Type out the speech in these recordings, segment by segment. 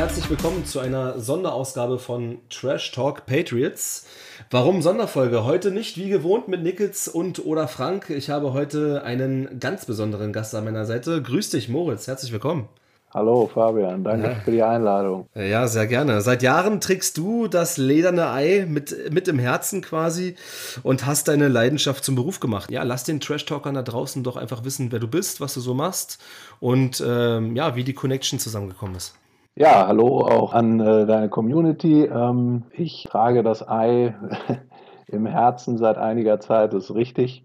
herzlich willkommen zu einer Sonderausgabe von Trash Talk Patriots. Warum Sonderfolge? Heute nicht wie gewohnt mit Nickels und oder Frank. Ich habe heute einen ganz besonderen Gast an meiner Seite. Grüß dich, Moritz. Herzlich willkommen. Hallo Fabian, danke ja. für die Einladung. Ja, sehr gerne. Seit Jahren trägst du das lederne Ei mit, mit im Herzen quasi und hast deine Leidenschaft zum Beruf gemacht. Ja, lass den Trash-Talkern da draußen doch einfach wissen, wer du bist, was du so machst und ähm, ja, wie die Connection zusammengekommen ist. Ja, hallo auch an äh, deine Community. Ähm, ich trage das Ei im Herzen seit einiger Zeit, das ist richtig.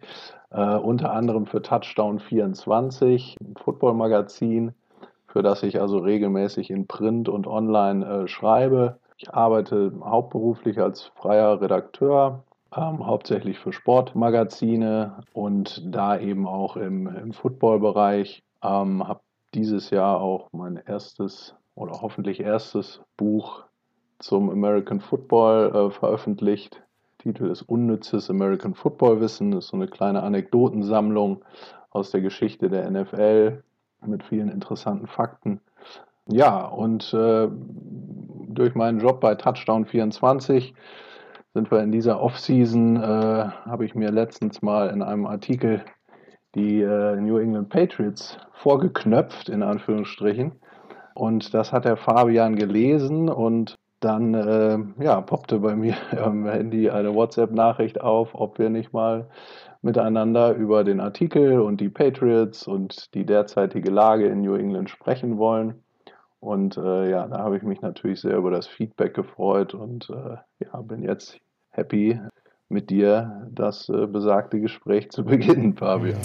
Äh, unter anderem für Touchdown 24, ein Football-Magazin für das ich also regelmäßig in Print und online äh, schreibe. Ich arbeite hauptberuflich als freier Redakteur, ähm, hauptsächlich für Sportmagazine und da eben auch im, im Footballbereich. Ähm, habe dieses Jahr auch mein erstes oder hoffentlich erstes Buch zum American Football äh, veröffentlicht. Titel ist Unnützes American Football Wissen. Das ist so eine kleine Anekdotensammlung aus der Geschichte der NFL mit vielen interessanten Fakten. Ja, und äh, durch meinen Job bei Touchdown 24 sind wir in dieser Offseason, äh, habe ich mir letztens mal in einem Artikel die äh, New England Patriots vorgeknöpft, in Anführungsstrichen. Und das hat der Fabian gelesen und dann äh, ja, poppte bei mir am Handy eine WhatsApp-Nachricht auf, ob wir nicht mal miteinander über den Artikel und die Patriots und die derzeitige Lage in New England sprechen wollen. Und äh, ja, da habe ich mich natürlich sehr über das Feedback gefreut und äh, ja, bin jetzt happy, mit dir das äh, besagte Gespräch zu beginnen, Fabian.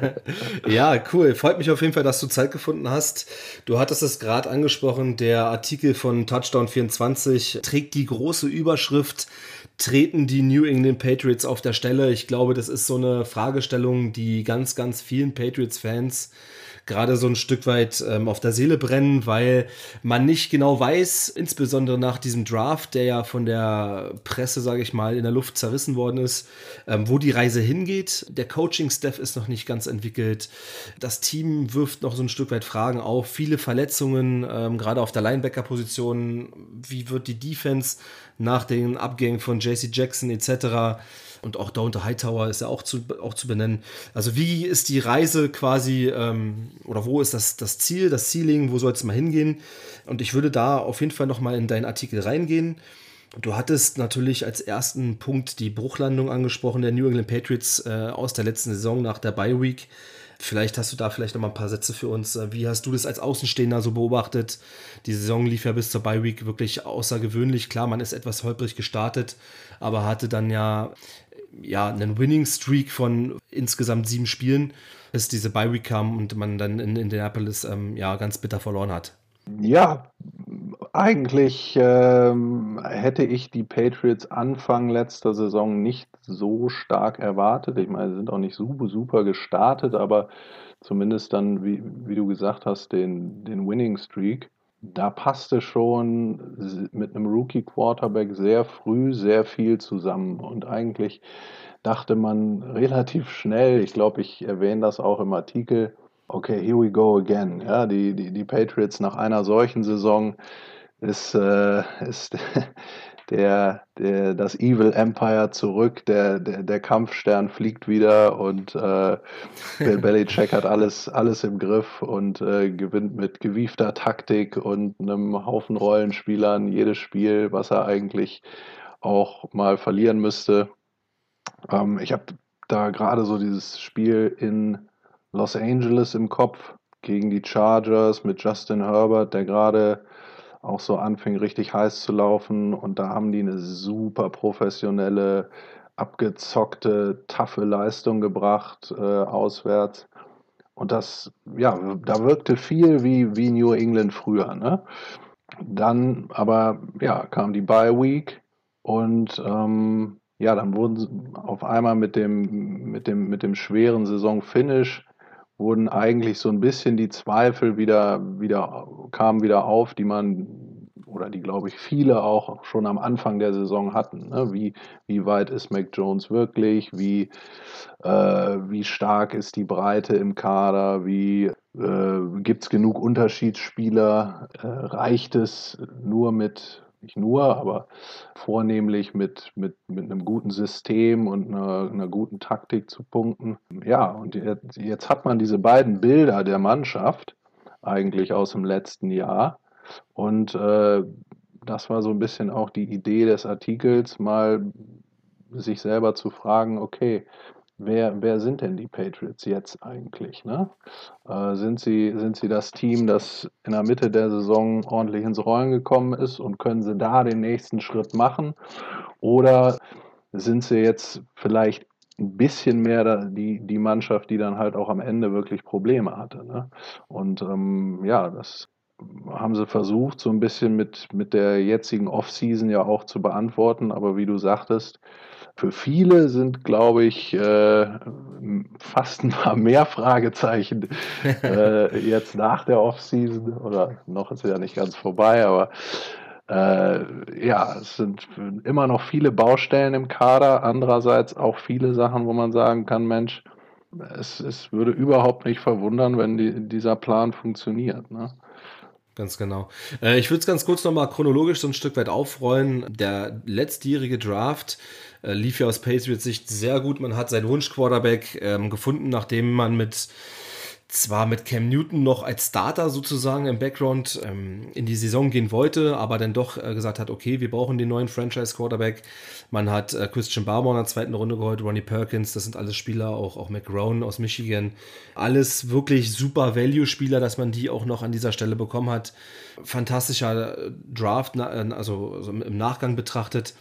ja, cool. Freut mich auf jeden Fall, dass du Zeit gefunden hast. Du hattest es gerade angesprochen, der Artikel von Touchdown 24 trägt die große Überschrift treten die New England Patriots auf der Stelle? Ich glaube, das ist so eine Fragestellung, die ganz, ganz vielen Patriots-Fans gerade so ein Stück weit ähm, auf der Seele brennen, weil man nicht genau weiß, insbesondere nach diesem Draft, der ja von der Presse, sage ich mal, in der Luft zerrissen worden ist, ähm, wo die Reise hingeht. Der Coaching-Staff ist noch nicht ganz entwickelt. Das Team wirft noch so ein Stück weit Fragen auf. Viele Verletzungen, ähm, gerade auf der Linebacker-Position. Wie wird die Defense nach den Abgängen von JC Jackson etc. Und auch Downter Hightower ist ja auch zu, auch zu benennen. Also wie ist die Reise quasi ähm, oder wo ist das, das Ziel, das Ceiling, wo soll es mal hingehen? Und ich würde da auf jeden Fall nochmal in deinen Artikel reingehen. Du hattest natürlich als ersten Punkt die Bruchlandung angesprochen der New England Patriots äh, aus der letzten Saison nach der Bye Week. Vielleicht hast du da vielleicht noch mal ein paar Sätze für uns. Wie hast du das als Außenstehender so beobachtet? Die Saison lief ja bis zur Bye Week wirklich außergewöhnlich. Klar, man ist etwas holprig gestartet, aber hatte dann ja ja, einen Winning Streak von insgesamt sieben Spielen, bis diese Bye Week kam und man dann in Indianapolis ähm, ja ganz bitter verloren hat. Ja, eigentlich ähm, hätte ich die Patriots Anfang letzter Saison nicht so stark erwartet. Ich meine, sie sind auch nicht super, super gestartet, aber zumindest dann, wie, wie du gesagt hast, den, den Winning Streak. Da passte schon mit einem Rookie-Quarterback sehr früh sehr viel zusammen. Und eigentlich dachte man relativ schnell, ich glaube, ich erwähne das auch im Artikel, okay, here we go again. Ja, die, die, die Patriots nach einer solchen Saison ist, äh, ist der, der, das Evil Empire zurück, der, der, der Kampfstern fliegt wieder und äh, Bill Belichick hat alles, alles im Griff und äh, gewinnt mit gewiefter Taktik und einem Haufen Rollenspielern jedes Spiel, was er eigentlich auch mal verlieren müsste. Ähm, ich habe da gerade so dieses Spiel in Los Angeles im Kopf gegen die Chargers mit Justin Herbert, der gerade auch so anfing richtig heiß zu laufen und da haben die eine super professionelle, abgezockte, taffe Leistung gebracht äh, auswärts. Und das, ja, da wirkte viel wie, wie New England früher. Ne? Dann aber, ja, kam die Bye Week und ähm, ja, dann wurden sie auf einmal mit dem, mit dem, mit dem schweren Saisonfinish wurden eigentlich so ein bisschen die Zweifel wieder, wieder, kamen wieder auf, die man oder die, glaube ich, viele auch schon am Anfang der Saison hatten. Ne? Wie, wie weit ist Mac Jones wirklich? Wie, äh, wie stark ist die Breite im Kader? Wie, Äh, Gibt es genug Unterschiedsspieler? Äh, reicht es nur mit, nicht nur, aber vornehmlich mit, mit, mit einem guten System und einer, einer guten Taktik zu punkten? Ja, und jetzt, hat man diese beiden Bilder der Mannschaft eigentlich aus dem letzten Jahr. Und äh, das war so ein bisschen auch die Idee des Artikels, mal sich selber zu fragen, okay, wer, wer sind denn die Patriots jetzt eigentlich? Ne? Äh, sind, sie, sind sie das Team, das in der Mitte der Saison ordentlich ins Rollen gekommen ist und können sie da den nächsten Schritt machen? Oder sind sie jetzt vielleicht ein bisschen mehr die, die Mannschaft, die dann halt auch am Ende wirklich Probleme hatte. Ne? Und ähm, ja, das haben sie versucht, so ein bisschen mit, mit der jetzigen Offseason ja auch zu beantworten. Aber wie du sagtest, für viele sind, glaube ich, äh, fast ein paar mehr Fragezeichen äh, jetzt nach der Offseason oder noch ist ja nicht ganz vorbei, aber äh, ja, es sind immer noch viele Baustellen im Kader, andererseits auch viele Sachen, wo man sagen kann, Mensch, es, es würde überhaupt nicht verwundern, wenn die, dieser Plan funktioniert. Ne? Ganz genau. Äh, ich würde es ganz kurz nochmal chronologisch so ein Stück weit aufrollen. Der letztjährige Draft äh, lief ja aus Patriots Sicht sehr gut. Man hat seinen Wunsch-Quarterback ähm, gefunden, nachdem man mit zwar mit Cam Newton noch als Starter sozusagen im Background ähm, in die Saison gehen wollte, aber dann doch äh, gesagt hat, okay, wir brauchen den neuen Franchise-Quarterback. Man hat äh, Christian Barber in der zweiten Runde geholt, Ronnie Perkins, das sind alles Spieler, auch, auch McGrone aus Michigan. Alles wirklich super Value-Spieler, dass man die auch noch an dieser Stelle bekommen hat. Fantastischer äh, Draft, also, also im Nachgang betrachtet.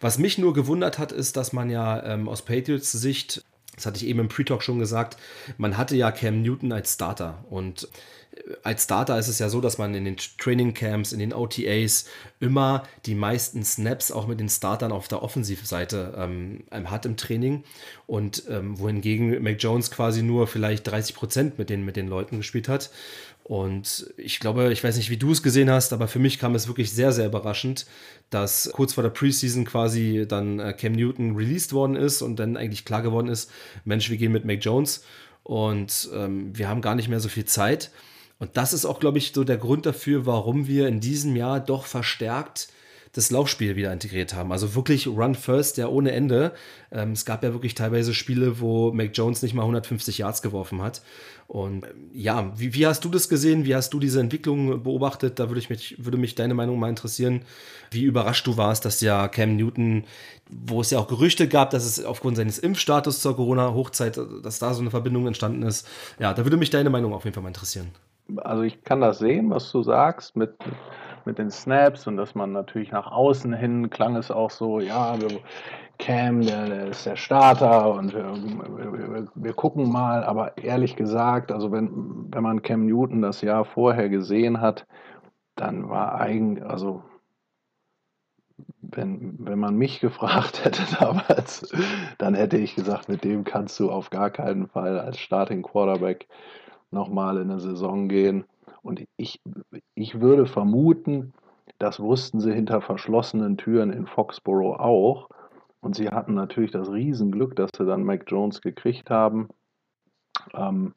Was mich nur gewundert hat, ist, dass man ja ähm, aus Patriots Sicht das hatte ich eben im Pre-Talk schon gesagt, man hatte ja Cam Newton als Starter. Und äh, als Starter ist es ja so, dass man in den Training Camps, in den OTAs immer die meisten Snaps auch mit den Startern auf der Offensivseite ähm, hat im Training. Und ähm, wohingegen Mac Jones quasi nur vielleicht 30 Prozent mit den, mit den Leuten gespielt hat. Und ich glaube, ich weiß nicht, wie du es gesehen hast, aber für mich kam es wirklich sehr, sehr überraschend, dass kurz vor der Preseason quasi dann äh, Cam Newton released worden ist und dann eigentlich klar geworden ist, Mensch, wir gehen mit Mac Jones und ähm, wir haben gar nicht mehr so viel Zeit. Und das ist auch, glaube ich, so der Grund dafür, warum wir in diesem Jahr doch verstärkt das Laufspiel wieder integriert haben. Also wirklich Run First, ja ohne Ende. Ähm, es gab ja wirklich teilweise Spiele, wo Mac Jones nicht mal 150 Yards geworfen hat. Und ähm, ja, wie, wie, hast du das gesehen? Wie hast du diese Entwicklung beobachtet? Da würde, ich mich, würde mich deine Meinung mal interessieren, wie überrascht du warst, dass ja Cam Newton, wo es ja auch Gerüchte gab, dass es aufgrund seines Impfstatus zur Corona-Hochzeit, dass da so eine Verbindung entstanden ist. Ja, da würde mich deine Meinung auf jeden Fall mal interessieren. Also ich kann das sehen, was du sagst mit mit den Snaps und dass man natürlich nach außen hin klang es auch so, ja, wir, Cam, der, der ist der Starter und wir, wir, wir, gucken mal, aber ehrlich gesagt, also wenn, wenn man Cam Newton das Jahr vorher gesehen hat, dann war eigentlich, also wenn, wenn man mich gefragt hätte damals, dann hätte ich gesagt, mit dem kannst du auf gar keinen Fall als Starting Quarterback nochmal in eine Saison gehen. Und ich, ich würde vermuten, das wussten sie hinter verschlossenen Türen in Foxborough auch. Und sie hatten natürlich das Riesenglück, dass sie dann Mac Jones gekriegt haben. Ähm,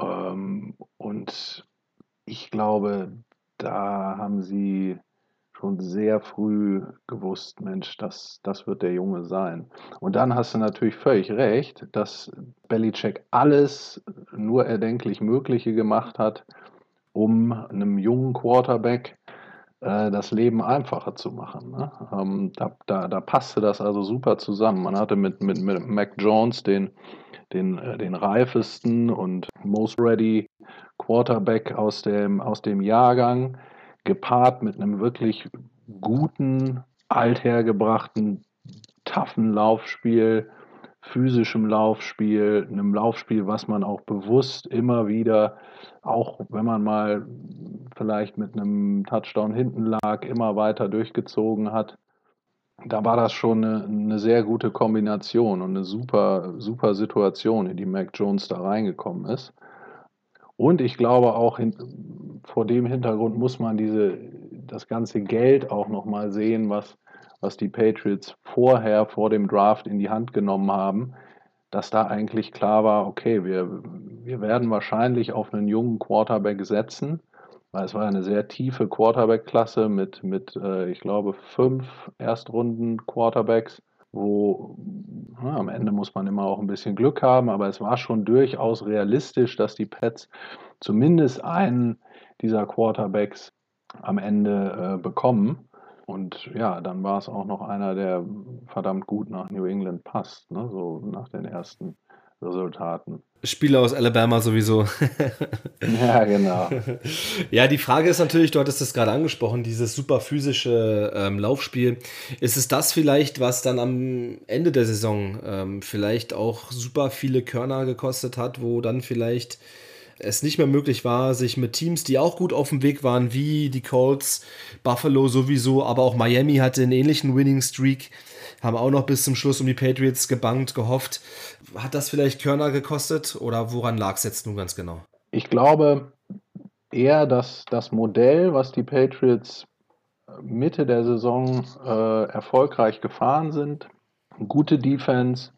ähm, und ich glaube, da haben sie schon sehr früh gewusst, Mensch, das, das wird der Junge sein. Und dann hast du natürlich völlig recht, dass Belichick alles nur erdenklich Mögliche gemacht hat, um einem jungen Quarterback äh, das Leben einfacher zu machen. Ne? Ähm, da, da, da, passte das also super zusammen. Man hatte mit, mit, mit Mac Jones den, den, äh, den reifesten und most ready Quarterback aus dem, aus dem Jahrgang, gepaart mit einem wirklich guten, althergebrachten, taffen Laufspiel, physischem Laufspiel, einem Laufspiel, was man auch bewusst immer wieder, auch wenn man mal vielleicht mit einem Touchdown hinten lag, immer weiter durchgezogen hat. Da war das schon eine, eine sehr gute Kombination und eine super, super Situation, in die Mac Jones da reingekommen ist. Und ich glaube auch hin, vor dem Hintergrund muss man diese, das ganze Geld auch nochmal sehen, was was die Patriots vorher, vor dem Draft in die Hand genommen haben, dass da eigentlich klar war, okay, wir, wir werden wahrscheinlich auf einen jungen Quarterback setzen, weil es war eine sehr tiefe Quarterback-Klasse mit, mit äh, ich glaube, fünf Erstrunden-Quarterbacks, wo na, am Ende muss man immer auch ein bisschen Glück haben, aber es war schon durchaus realistisch, dass die Pets zumindest einen dieser Quarterbacks am Ende äh, bekommen. Und ja, dann war es auch noch einer, der verdammt gut nach New England passt, ne? so nach den ersten Resultaten. Spieler aus Alabama sowieso. ja, genau. Ja, die Frage ist natürlich, du hattest es gerade angesprochen, dieses super physische ähm, Laufspiel. Ist es das vielleicht, was dann am Ende der Saison ähm, vielleicht auch super viele Körner gekostet hat, wo dann vielleicht es nicht mehr möglich war, sich mit Teams, die auch gut auf dem Weg waren, wie die Colts, Buffalo sowieso, aber auch Miami hatte einen ähnlichen Winning Streak, haben auch noch bis zum Schluss um die Patriots gebankt, gehofft. Hat das vielleicht Körner gekostet oder woran lag es jetzt nun ganz genau? Ich glaube eher, dass das Modell, was die Patriots Mitte der Saison äh, erfolgreich gefahren sind, gute Defense,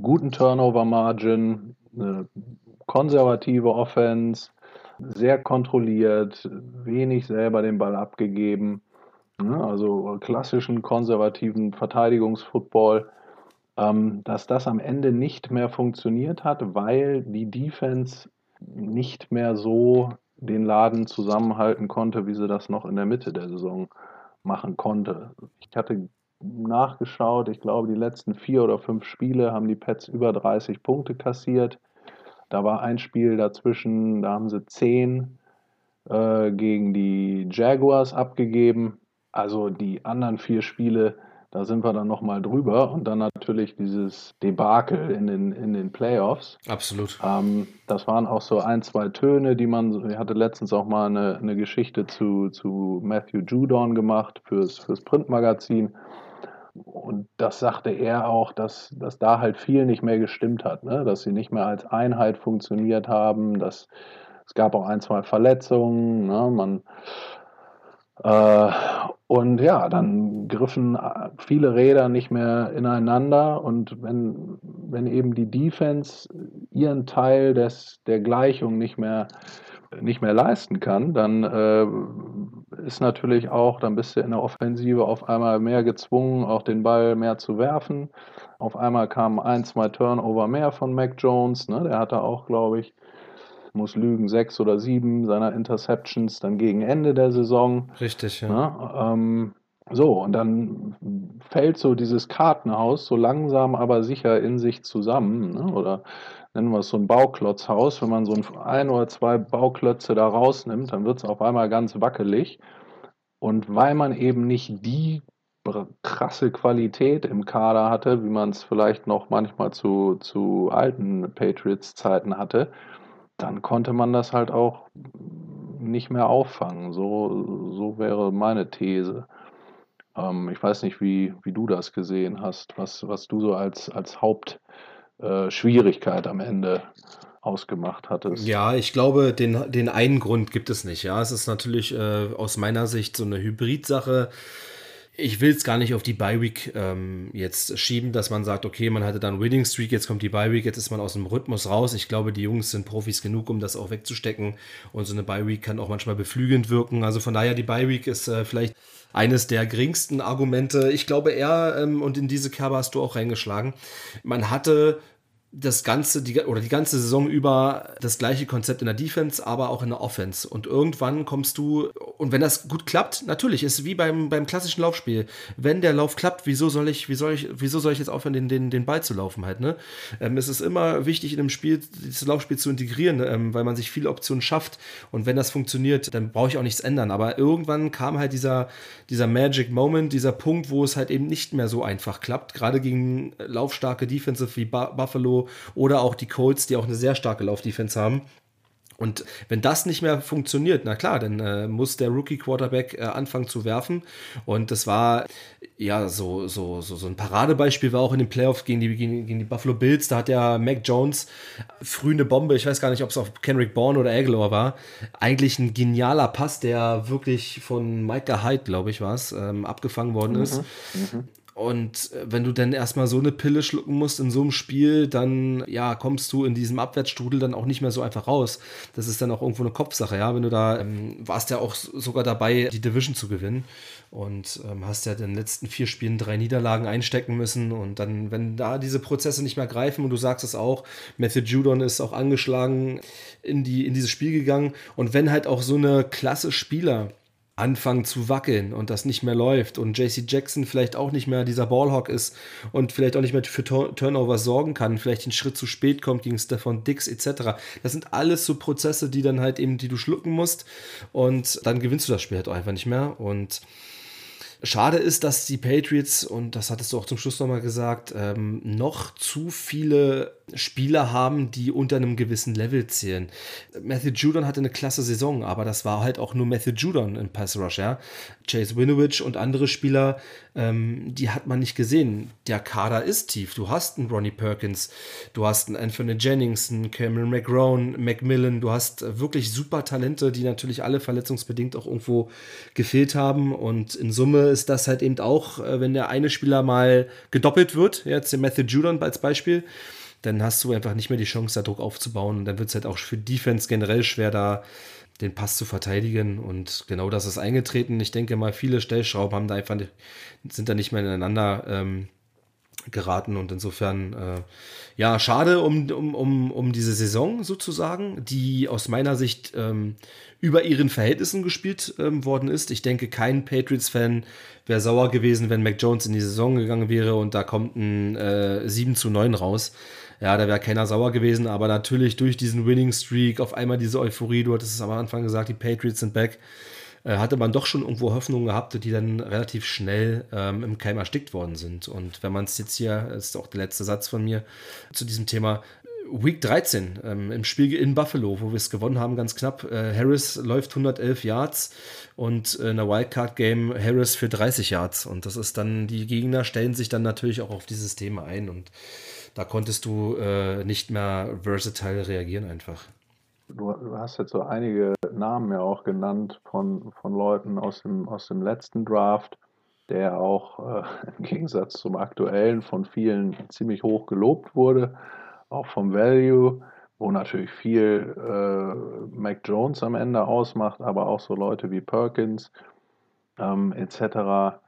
guten Turnover Margin, eine konservative Offense, sehr kontrolliert, wenig selber den Ball abgegeben. Ne, also klassischen konservativen Verteidigungsfootball, ähm, dass das am Ende nicht mehr funktioniert hat, weil die Defense nicht mehr so den Laden zusammenhalten konnte, wie sie das noch in der Mitte der Saison machen konnte. Ich hatte nachgeschaut, ich glaube, die letzten vier oder fünf Spiele haben die Pets über 30 Punkte kassiert. Da war ein Spiel dazwischen, da haben sie 10 äh, gegen die Jaguars abgegeben. Also die anderen vier Spiele, da sind wir dann nochmal drüber. Und dann natürlich dieses Debakel in den, in den Playoffs. Absolut. Ähm, das waren auch so ein, zwei Töne, die man, ich hatte letztens auch mal eine, eine Geschichte zu, zu Matthew Judon gemacht fürs, fürs Printmagazin. Und das sagte er auch, dass, dass da halt viel nicht mehr gestimmt hat, ne? dass sie nicht mehr als Einheit funktioniert haben, dass es gab auch ein, zwei Verletzungen, ne? man äh, und ja, dann griffen viele Räder nicht mehr ineinander und wenn, wenn eben die Defense ihren Teil des, der Gleichung nicht mehr nicht mehr leisten kann, dann äh, ist natürlich auch, dann bist du in der Offensive auf einmal mehr gezwungen, auch den Ball mehr zu werfen. Auf einmal kamen ein, zwei Turnover mehr von Mac Jones. Ne? Der hatte auch, glaube ich, muss lügen, sechs oder sieben seiner Interceptions dann gegen Ende der Saison. Richtig, ja. Ne? Ähm, so, und dann fällt so dieses Kartenhaus so langsam, aber sicher in sich zusammen. Ne? Oder nennen wir es so ein Bauklotzhaus. Wenn man so ein, oder zwei Bauklötze da rausnimmt, dann wird es auf einmal ganz wackelig. Und weil man eben nicht die krasse Qualität im Kader hatte, wie man es vielleicht noch manchmal zu, zu alten Patriots-Zeiten hatte, dann konnte man das halt auch nicht mehr auffangen. So, so wäre meine These. Ähm, ich weiß nicht, wie, wie du das gesehen hast, was, was du so als, als Haupt äh, Schwierigkeit am Ende ausgemacht hattest. Ja, ich glaube, den, den einen Grund gibt es nicht. Ja, es ist natürlich äh, aus meiner Sicht so eine Hybrid-Sache. Ich will es gar nicht auf die Bye-Week ähm, jetzt schieben, dass man sagt, okay, man hatte dann Winning Streak, jetzt kommt die Bye-Week, jetzt ist man aus dem Rhythmus raus. Ich glaube, die Jungs sind Profis genug, um das auch wegzustecken. Und so eine Bye-Week kann auch manchmal beflügelnd wirken. Also von daher, die Bye-Week ist äh, vielleicht eines der geringsten Argumente. Ich glaube eher, ähm, und in diese Kerbe hast du auch reingeschlagen, man hatte das ganze die, oder die ganze Saison über das gleiche Konzept in der Defense, aber auch in der Offense. Und irgendwann kommst du und wenn das gut klappt, natürlich ist wie beim, beim klassischen Laufspiel. Wenn der Lauf klappt, wieso soll ich wie soll ich wieso soll ich jetzt aufhören den den, den Ball zu laufen halt ne? Ähm, es ist immer wichtig in einem Spiel dieses Laufspiel zu integrieren, ähm, weil man sich viele Optionen schafft und wenn das funktioniert, dann brauche ich auch nichts ändern. Aber irgendwann kam halt dieser dieser Magic Moment, dieser Punkt, wo es halt eben nicht mehr so einfach klappt, gerade gegen laufstarke Defensive wie Buffalo oder auch die Colts, die auch eine sehr starke Laufdefense haben. Und wenn das nicht mehr funktioniert, na klar, dann äh, muss der Rookie-Quarterback äh, anfangen zu werfen. Und das war ja so, so, so, so ein Paradebeispiel, war auch in den Playoffs gegen die, gegen, gegen, die Buffalo Bills. Da hat ja Mac Jones früh eine Bombe, ich weiß gar nicht, ob es auf Kenrick Bourne oder Aguilar war. Eigentlich ein genialer Pass, der wirklich von Micah Hyde, glaube ich, war es, ähm, abgefangen worden ist. Mhm. Und äh, wenn du dann erstmal so eine Pille schlucken musst in so einem Spiel, dann ja, kommst du in diesem Abwärtsstrudel dann auch nicht mehr so einfach raus. Das ist dann auch irgendwo eine Kopfsache, ja. Wenn du da ähm, warst ja auch sogar dabei, die Division zu gewinnen und ähm, hast ja in den letzten vier Spielen drei Niederlagen einstecken müssen. Und dann, wenn da diese Prozesse nicht mehr greifen und du sagst es auch, Matthew Judon ist auch angeschlagen in, die, in dieses Spiel gegangen. Und wenn halt auch so eine klasse Spieler anfangen zu wackeln und das nicht mehr läuft und JC Jackson vielleicht auch nicht mehr dieser Ballhawk ist und vielleicht auch nicht mehr für Turnover sorgen kann, vielleicht einen Schritt zu spät kommt gegen Stefan Dix etc. Das sind alles so Prozesse, die dann halt eben, die du schlucken musst und dann gewinnst du das Spiel halt auch einfach nicht mehr und Schade ist, dass die Patriots, und das hattest du auch zum Schluss nochmal gesagt, ähm, noch zu viele Spieler haben, die unter einem gewissen Level zählen. Matthew Judon hatte eine klasse Saison, aber das war halt auch nur Matthew Judon im Pass Rush, ja. Chase Winovich und andere Spieler, ähm, die hat man nicht gesehen. Der Kader ist tief. Du hast einen Ronnie Perkins, du hast einen Anthony Jennings, einen Cameron McGrone, Macmillan, du hast wirklich super Talente, die natürlich alle verletzungsbedingt auch irgendwo gefehlt haben. Und in Summe ist das halt eben auch, äh, wenn der eine Spieler mal gedoppelt wird, jetzt der Matthew Judon als Beispiel, dann hast du einfach nicht mehr die Chance, da Druck aufzubauen. Und dann wird es halt auch für Defense generell schwer, da den Pass zu verteidigen. Und genau das ist eingetreten. Ich denke mal, viele Stellschrauben haben da einfach sind da nicht mehr ineinander ähm, geraten. Und insofern, äh, ja, schade um, um, um, um diese Saison sozusagen, die aus meiner Sicht ähm, über ihren Verhältnissen gespielt ähm, worden ist. Ich denke, kein Patriots-Fan wäre sauer gewesen, wenn Mac Jones in die Saison gegangen wäre und da kommt ein äh, 7 zu 9 raus ja, da wäre keiner sauer gewesen, aber natürlich durch diesen Winning Streak auf einmal diese Euphorie, du hattest es am Anfang gesagt, die Patriots sind back, äh, hatte man doch schon irgendwo Hoffnungen gehabt, die dann relativ schnell ähm, im Keim erstickt worden sind. Und wenn man es jetzt hier, das ist auch der letzte Satz von mir zu diesem Thema, Week 13 ähm, im Spiel in Buffalo, wo wir es gewonnen haben, ganz knapp. Äh, Harris läuft 111 Yards und äh, in der Wildcard-Game Harris für 30 Yards. Und das ist dann, die Gegner stellen sich dann natürlich auch auf dieses Thema ein. Und da konntest du äh, nicht mehr versatile reagieren einfach. Du, du, hast jetzt so einige Namen ja auch genannt von, von Leuten aus dem, aus dem letzten Draft, der auch äh, im Gegensatz zum aktuellen von vielen ziemlich hoch gelobt wurde, auch vom Value, wo natürlich viel äh, Mac Jones am Ende ausmacht, aber auch so Leute wie Perkins ähm, etc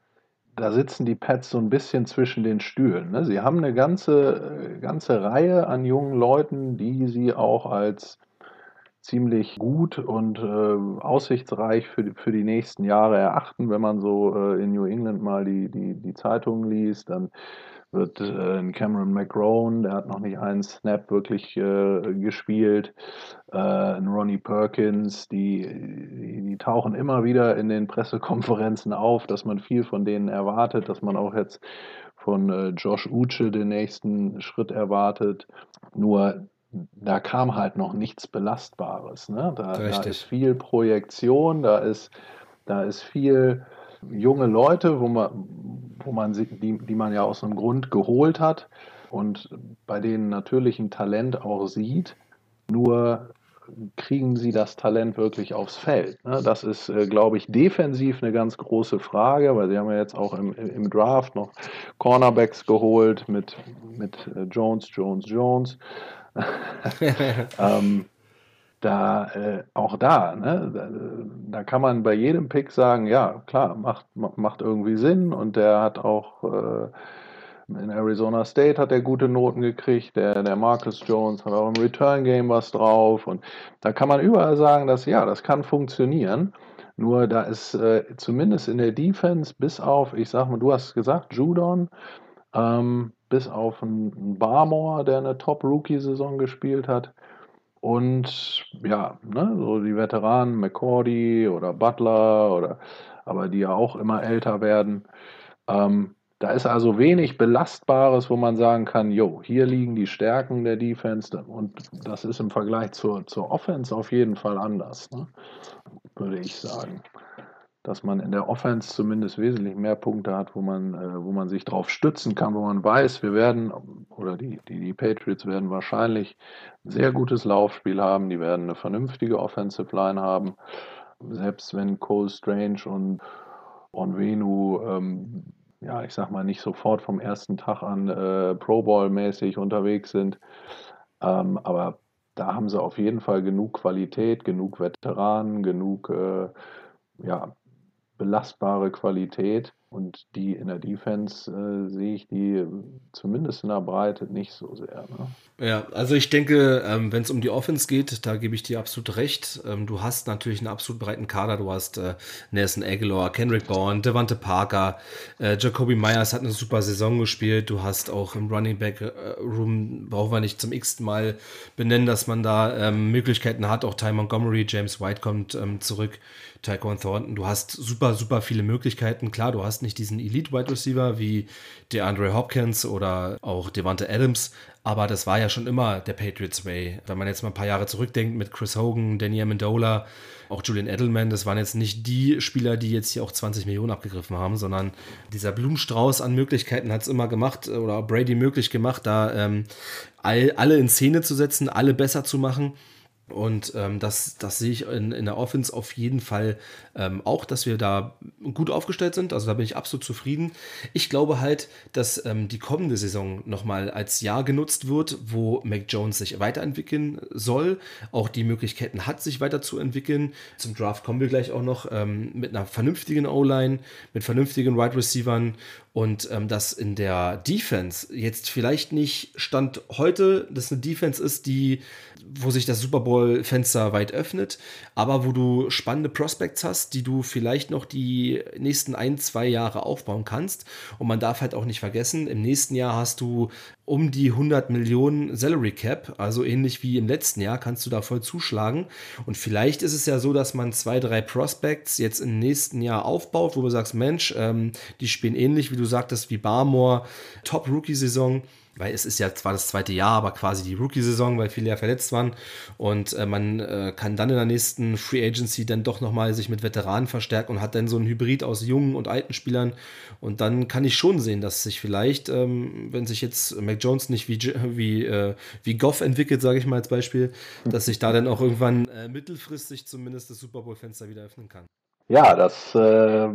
da sitzen die Pets so ein bisschen zwischen den Stühlen. Ne? Sie haben eine ganze, ganze Reihe an jungen Leuten, die sie auch als ziemlich gut und äh, aussichtsreich für die, für die nächsten Jahre erachten. Wenn man so äh, in New England mal die, die, die Zeitungen liest, dann wird äh, Cameron McGrone, der hat noch nicht einen Snap wirklich äh, gespielt, äh, ein Ronnie Perkins, die, die, die, tauchen immer wieder in den Pressekonferenzen auf, dass man viel von denen erwartet, dass man auch jetzt von äh, Josh Uche den nächsten Schritt erwartet. Nur da kam halt noch nichts Belastbares. Ne? Da, da ist viel Projektion, da ist, da ist viel junge Leute, wo man, wo man die, die man ja aus einem Grund geholt hat und bei denen natürlich ein Talent auch sieht, nur kriegen sie das Talent wirklich aufs Feld? Ne? Das ist, äh, glaube ich, defensiv eine ganz große Frage, weil sie haben ja jetzt auch im, im Draft noch Cornerbacks geholt mit, mit äh, Jones, Jones, Jones. ähm, da äh, auch da, ne, da, da, kann man bei jedem Pick sagen, ja, klar, macht, macht irgendwie Sinn. Und der hat auch äh, in Arizona State hat er gute Noten gekriegt, der, der Marcus Jones hat auch im Return Game was drauf. Und da kann man überall sagen, dass ja, das kann funktionieren. Nur da ist äh, zumindest in der Defense bis auf, ich sag mal, du hast gesagt, Judon, ähm, bis auf einen Barmore, der eine Top-Rookie-Saison gespielt hat, und ja, ne, so die Veteranen, McCordy oder Butler oder aber die ja auch immer älter werden. Ähm, da ist also wenig Belastbares, wo man sagen kann, jo, hier liegen die Stärken der Defense und das ist im Vergleich zur, zur Offense auf jeden Fall anders, ne? würde ich sagen dass man in der Offense zumindest wesentlich mehr Punkte hat, wo man, äh, wo man sich drauf stützen kann, wo man weiß, wir werden, oder die, die, die Patriots werden wahrscheinlich ein sehr gutes Laufspiel haben, die werden eine vernünftige Offensive Line haben, selbst wenn Cole Strange und Onvenu ähm, ja, ich sag mal, nicht sofort vom ersten Tag an äh, Pro Bowl-mäßig unterwegs sind. Ähm, aber da haben sie auf jeden Fall genug Qualität, genug Veteranen, genug äh, ja, belastbare Qualität. Und die in der Defense äh, sehe ich die zumindest in der Breite nicht so sehr. Ne? Ja, also ich denke, ähm, wenn es um die Offense geht, da gebe ich dir absolut recht. Ähm, du hast natürlich einen absolut breiten Kader. Du hast äh, Nelson Aguilar, Kendrick Bourne, Devante Parker, äh, Jacoby Myers hat eine super Saison gespielt. Du hast auch im Running Back äh, Room, brauchen wir nicht zum x Mal benennen, dass man da ähm, Möglichkeiten hat. Auch Ty Montgomery, James White kommt ähm, zurück. Tyquan Thornton. Du hast super, super viele Möglichkeiten. Klar, du hast nicht diesen Elite-Wide Receiver wie DeAndre Hopkins oder auch Devante Adams, aber das war ja schon immer der Patriots Way. Wenn man jetzt mal ein paar Jahre zurückdenkt mit Chris Hogan, Danny Amendola, auch Julian Edelman, das waren jetzt nicht die Spieler, die jetzt hier auch 20 Millionen abgegriffen haben, sondern dieser Blumenstrauß an Möglichkeiten hat es immer gemacht oder Brady möglich gemacht, da ähm, all, alle in Szene zu setzen, alle besser zu machen. Und ähm, das, das sehe ich in, in der Offense auf jeden Fall ähm, auch, dass wir da gut aufgestellt sind. Also da bin ich absolut zufrieden. Ich glaube halt, dass ähm, die kommende Saison nochmal als Jahr genutzt wird, wo Mac Jones sich weiterentwickeln soll, auch die Möglichkeiten hat, sich weiterzuentwickeln. Zum Draft kommen wir gleich auch noch ähm, mit einer vernünftigen O-Line, mit vernünftigen Wide Receivern und ähm, dass in der Defense jetzt vielleicht nicht Stand heute, dass eine Defense ist, die, wo sich das Super Bowl-Fenster weit öffnet, aber wo du spannende Prospects hast, die du vielleicht noch die nächsten ein, zwei Jahre aufbauen kannst. Und man darf halt auch nicht vergessen, im nächsten Jahr hast du um die 100 Millionen Salary Cap, also ähnlich wie im letzten Jahr, kannst du da voll zuschlagen. Und vielleicht ist es ja so, dass man zwei, drei Prospects jetzt im nächsten Jahr aufbaut, wo du sagst, Mensch, ähm, die spielen ähnlich, wie du sagtest, wie Barmore, Top-Rookie-Saison weil es ist ja zwar das zweite Jahr, aber quasi die Rookie-Saison, weil viele ja verletzt waren. Und äh, man äh, kann dann in der nächsten Free Agency dann doch nochmal sich mit Veteranen verstärken und hat dann so ein Hybrid aus jungen und alten Spielern. Und dann kann ich schon sehen, dass sich vielleicht, ähm, wenn sich jetzt Mac Jones nicht wie, wie, äh, wie Goff entwickelt, sage ich mal als Beispiel, dass sich da dann auch irgendwann äh, mittelfristig zumindest das Super Bowl-Fenster wieder öffnen kann. Ja, das äh,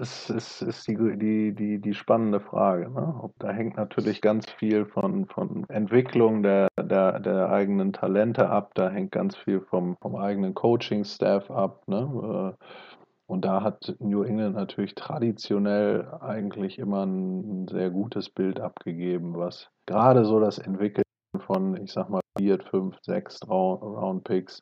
ist, ist, ist die, die, die, die spannende Frage. Ne? Ob, da hängt natürlich ganz viel von, von Entwicklung der, der, der eigenen Talente ab, da hängt ganz viel vom, vom eigenen Coaching-Staff ab. Ne? Äh, und da hat New England natürlich traditionell eigentlich immer ein, sehr gutes Bild abgegeben, was gerade so das Entwickeln von, ich sag mal, 4, 5, 6 Round-Picks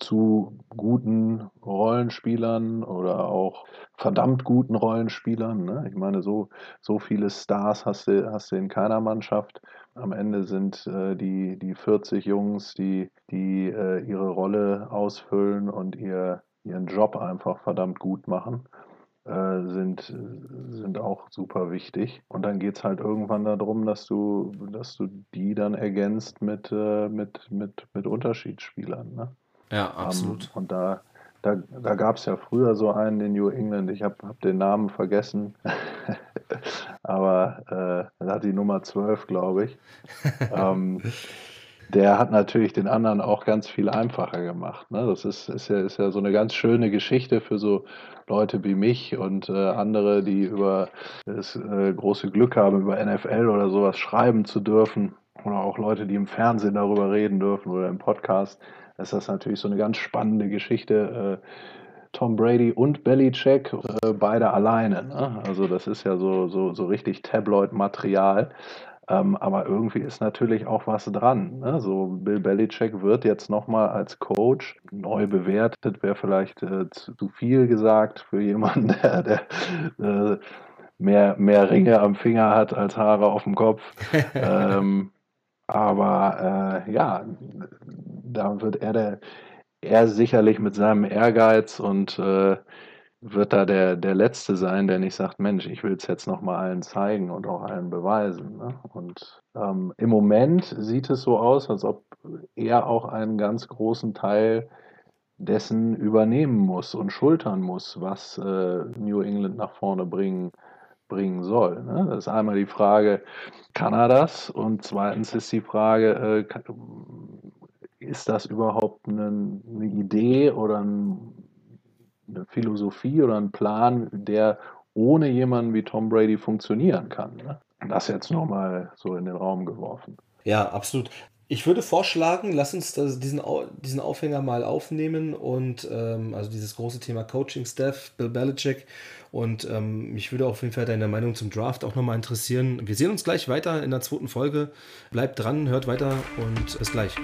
zu guten Rollenspielern oder auch verdammt guten Rollenspielern. Ne? Ich meine, so, so viele Stars hast du, hast du in keiner Mannschaft. Am Ende sind äh, die, die 40 Jungs, die, die äh, ihre Rolle ausfüllen und ihr, ihren Job einfach verdammt gut machen, äh, sind, sind auch super wichtig. Und dann geht es halt irgendwann darum, dass du, dass du die dann ergänzt mit, äh, mit, mit, mit Unterschiedsspielern. Ne? Ja, absolut. Ähm, und da, da, da gab es ja früher so einen in New England, ich habe hab den Namen vergessen, aber äh, er hat die Nummer 12, glaube ich. ähm, der hat natürlich den anderen auch ganz viel einfacher gemacht. Ne? Das ist, ist, ja, ist ja so eine ganz schöne Geschichte für so Leute wie mich und äh, andere, die über das äh, große Glück haben, über NFL oder sowas schreiben zu dürfen. Oder auch Leute, die im Fernsehen darüber reden dürfen oder im Podcast ist das natürlich so eine ganz spannende Geschichte. Äh, Tom Brady und Belichick, äh, beide alleine. Ne? Also das ist ja so, so, so richtig Tabloid-Material. Ähm, aber irgendwie ist natürlich auch was dran. Ne? So Bill Belichick wird jetzt nochmal als Coach neu bewertet, wäre vielleicht äh, zu, zu, viel gesagt für jemanden, der, der äh, mehr, mehr Ringe am Finger hat als Haare auf dem Kopf. ähm, aber äh, ja, da wird er, der, er sicherlich mit seinem Ehrgeiz und äh, wird da der, der Letzte sein, der nicht sagt, Mensch, ich will es jetzt nochmal allen zeigen und auch allen beweisen. Ne? Und ähm, im Moment sieht es so aus, als ob er auch einen ganz großen Teil dessen übernehmen muss und schultern muss, was äh, New England nach vorne bringen bringen soll. Ne? Das ist einmal die Frage, kann er das? Und zweitens ist die Frage, äh, ist das überhaupt eine, eine Idee oder ein, eine Philosophie oder ein Plan, der ohne jemanden wie Tom Brady funktionieren kann. Ne? Das jetzt nochmal so in den Raum geworfen. Ja, absolut. Ich würde vorschlagen, lass uns das, diesen, diesen Aufhänger mal aufnehmen und ähm, also dieses große Thema Coaching-Staff, Bill Belichick. Und ähm, mich würde auf jeden Fall deine Meinung zum Draft auch nochmal interessieren. Wir sehen uns gleich weiter in der zweiten Folge. Bleibt dran, hört weiter und bis gleich.